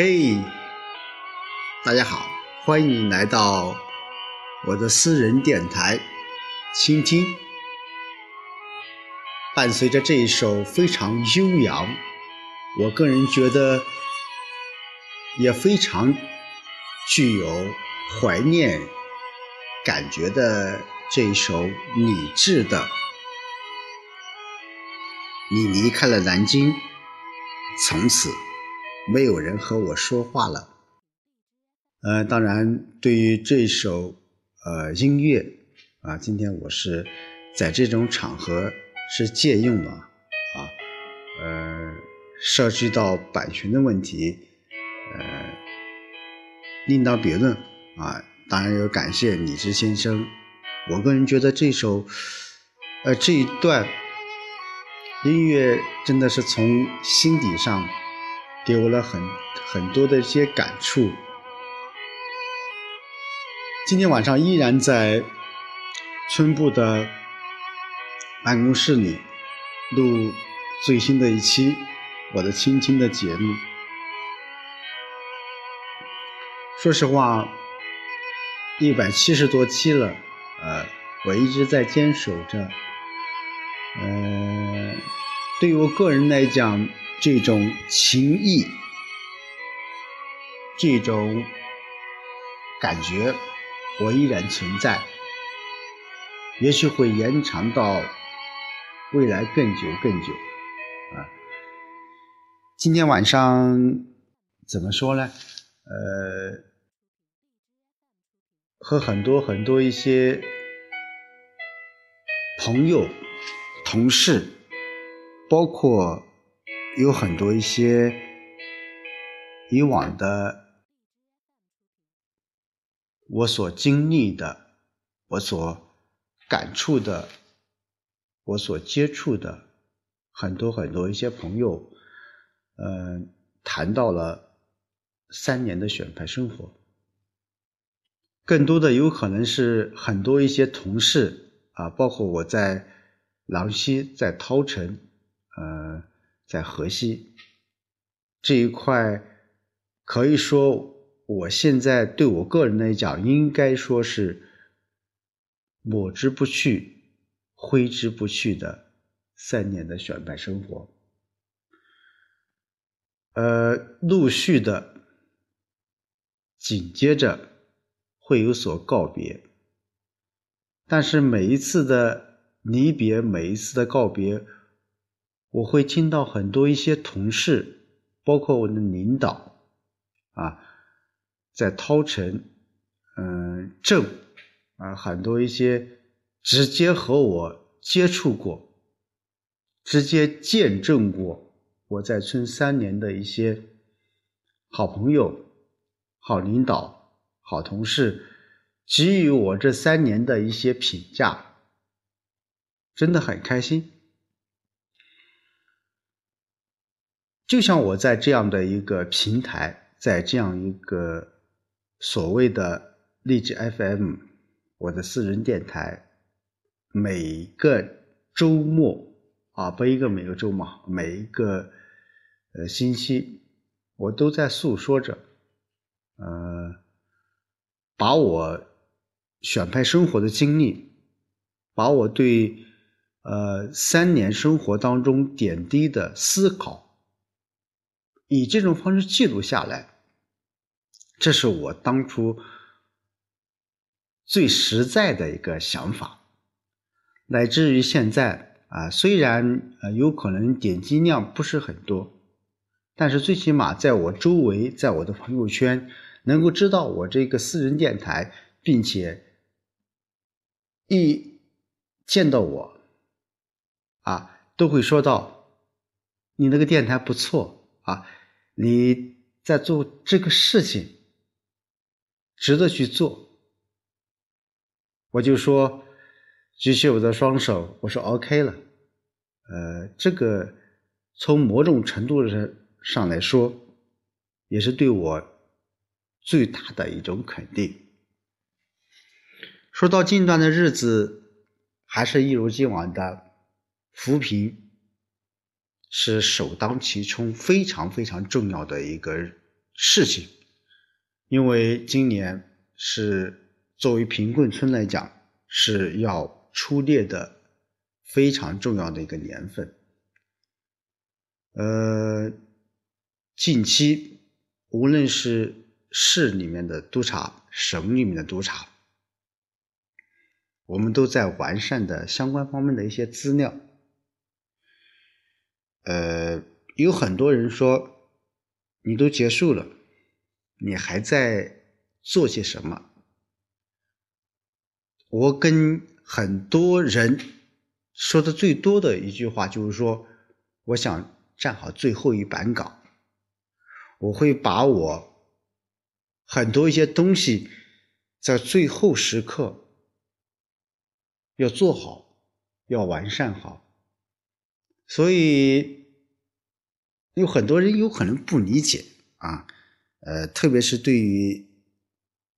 嘿，大家好，欢迎来到我的私人电台，倾听。伴随着这一首非常悠扬，我个人觉得也非常具有怀念感觉的这一首李志的《你离开了南京，从此》。没有人和我说话了。呃，当然，对于这首呃音乐啊，今天我是在这种场合是借用了啊，呃，涉及到版权的问题，呃，另当别论啊。当然要感谢李志先生，我个人觉得这首呃这一段音乐真的是从心底上。给我了很很多的一些感触。今天晚上依然在村部的办公室里录最新的一期我的亲亲的节目。说实话，一百七十多期了，呃，我一直在坚守着。呃，对于我个人来讲。这种情谊，这种感觉，我依然存在，也许会延长到未来更久更久啊！今天晚上怎么说呢？呃，和很多很多一些朋友、同事，包括。有很多一些以往的我所经历的、我所感触的、我所接触的很多很多一些朋友，嗯，谈到了三年的选派生活，更多的有可能是很多一些同事啊，包括我在郎溪、在涛城，呃。在河西这一块，可以说，我现在对我个人来讲，应该说是抹之不去、挥之不去的三年的选派生活。呃，陆续的，紧接着会有所告别，但是每一次的离别，每一次的告别。我会听到很多一些同事，包括我的领导，啊，在涛城，嗯，镇，啊，很多一些直接和我接触过、直接见证过我在村三年的一些好朋友、好领导、好同事，给予我这三年的一些评价，真的很开心。就像我在这样的一个平台，在这样一个所谓的励志 FM，我的私人电台，每个周末啊，不一个每个周末，每一个呃星期，我都在诉说着，呃，把我选派生活的经历，把我对呃三年生活当中点滴的思考。以这种方式记录下来，这是我当初最实在的一个想法，乃至于现在啊，虽然呃有可能点击量不是很多，但是最起码在我周围，在我的朋友圈，能够知道我这个私人电台，并且一见到我啊，都会说到你那个电台不错啊。你在做这个事情，值得去做。我就说，举起我的双手，我说 OK 了。呃，这个从某种程度上上来说，也是对我最大的一种肯定。说到近段的日子，还是一如既往的扶贫。是首当其冲、非常非常重要的一个事情，因为今年是作为贫困村来讲是要出列的非常重要的一个年份。呃，近期无论是市里面的督察、省里面的督察，我们都在完善的相关方面的一些资料。呃，有很多人说，你都结束了，你还在做些什么？我跟很多人说的最多的一句话就是说，我想站好最后一板岗，我会把我很多一些东西在最后时刻要做好，要完善好，所以。有很多人有可能不理解啊，呃，特别是对于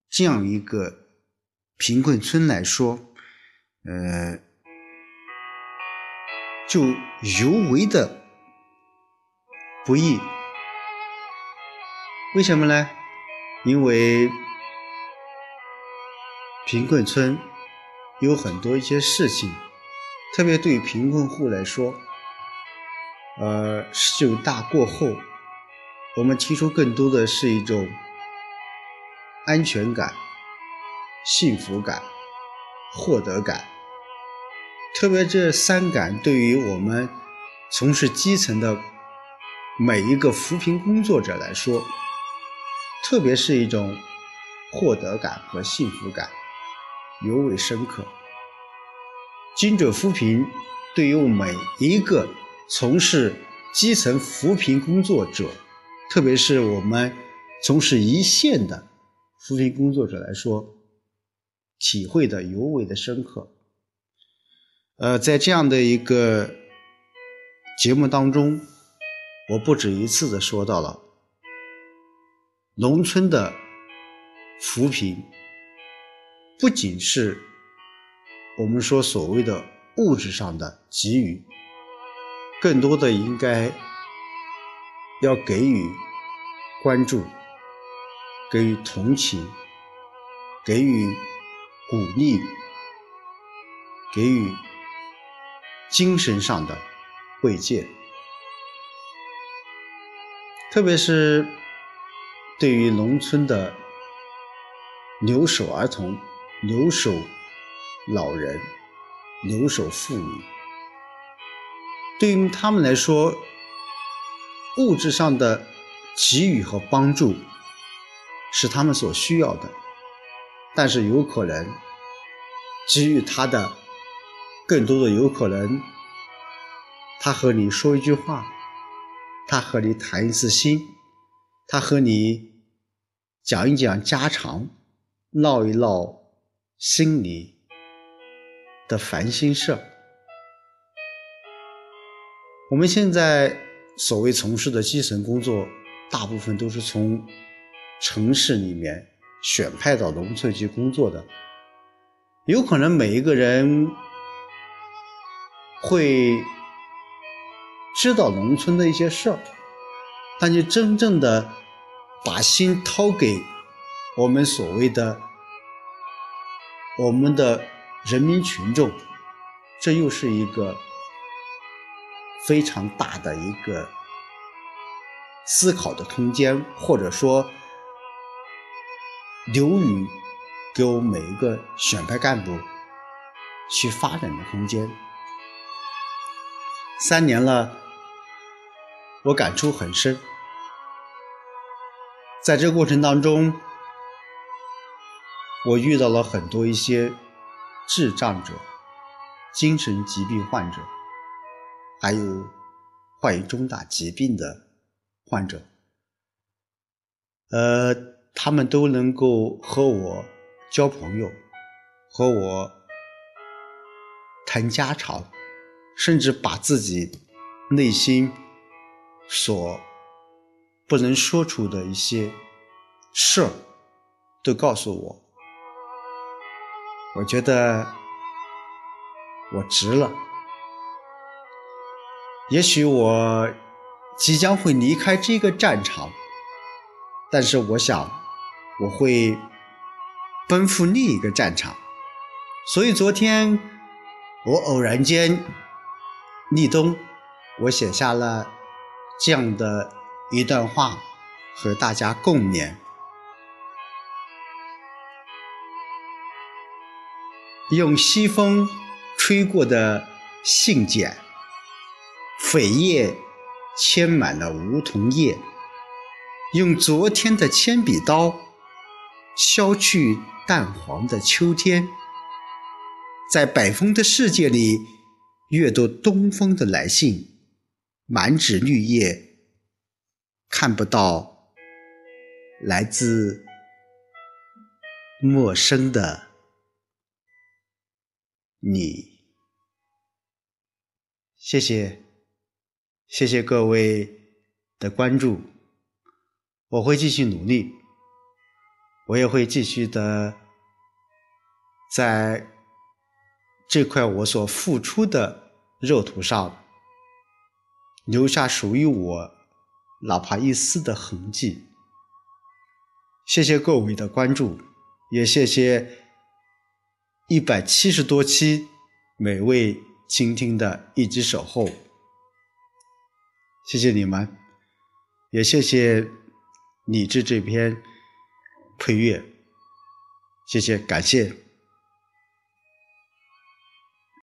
这样一个贫困村来说，呃，就尤为的不易。为什么呢？因为贫困村有很多一些事情，特别对于贫困户来说。呃，十九大过后，我们提出更多的是一种安全感、幸福感、获得感。特别这三感对于我们从事基层的每一个扶贫工作者来说，特别是一种获得感和幸福感尤为深刻。精准扶贫对于每一个。从事基层扶贫工作者，特别是我们从事一线的扶贫工作者来说，体会的尤为的深刻。呃，在这样的一个节目当中，我不止一次的说到了农村的扶贫，不仅是我们说所谓的物质上的给予。更多的应该要给予关注，给予同情，给予鼓励，给予精神上的慰藉。特别是对于农村的留守儿童、留守老人、留守妇女。对于他们来说，物质上的给予和帮助是他们所需要的，但是有可能给予他的更多的有可能，他和你说一句话，他和你谈一次心，他和你讲一讲家常，唠一唠心里的烦心事儿。我们现在所谓从事的基层工作，大部分都是从城市里面选派到农村去工作的。有可能每一个人会知道农村的一些事儿，但就真正的把心掏给我们所谓的我们的人民群众，这又是一个。非常大的一个思考的空间，或者说留予给我们每一个选派干部去发展的空间。三年了，我感触很深，在这个过程当中，我遇到了很多一些智障者、精神疾病患者。还有患有重大疾病的患者，呃，他们都能够和我交朋友，和我谈家常，甚至把自己内心所不能说出的一些事儿都告诉我。我觉得我值了。也许我即将会离开这个战场，但是我想我会奔赴另一个战场，所以昨天我偶然间立冬，我写下了这样的一段话，和大家共勉。用西风吹过的信笺，扉页签满了梧桐叶。用昨天的铅笔刀，削去淡黄的秋天。在北风的世界里，阅读东风的来信，满纸绿叶，看不到来自陌生的。你，谢谢，谢谢各位的关注，我会继续努力，我也会继续的在这块我所付出的肉土上留下属于我哪怕一丝的痕迹。谢谢各位的关注，也谢谢。一百七十多期，每位倾听的一直守候，谢谢你们，也谢谢李志这篇配乐，谢谢，感谢。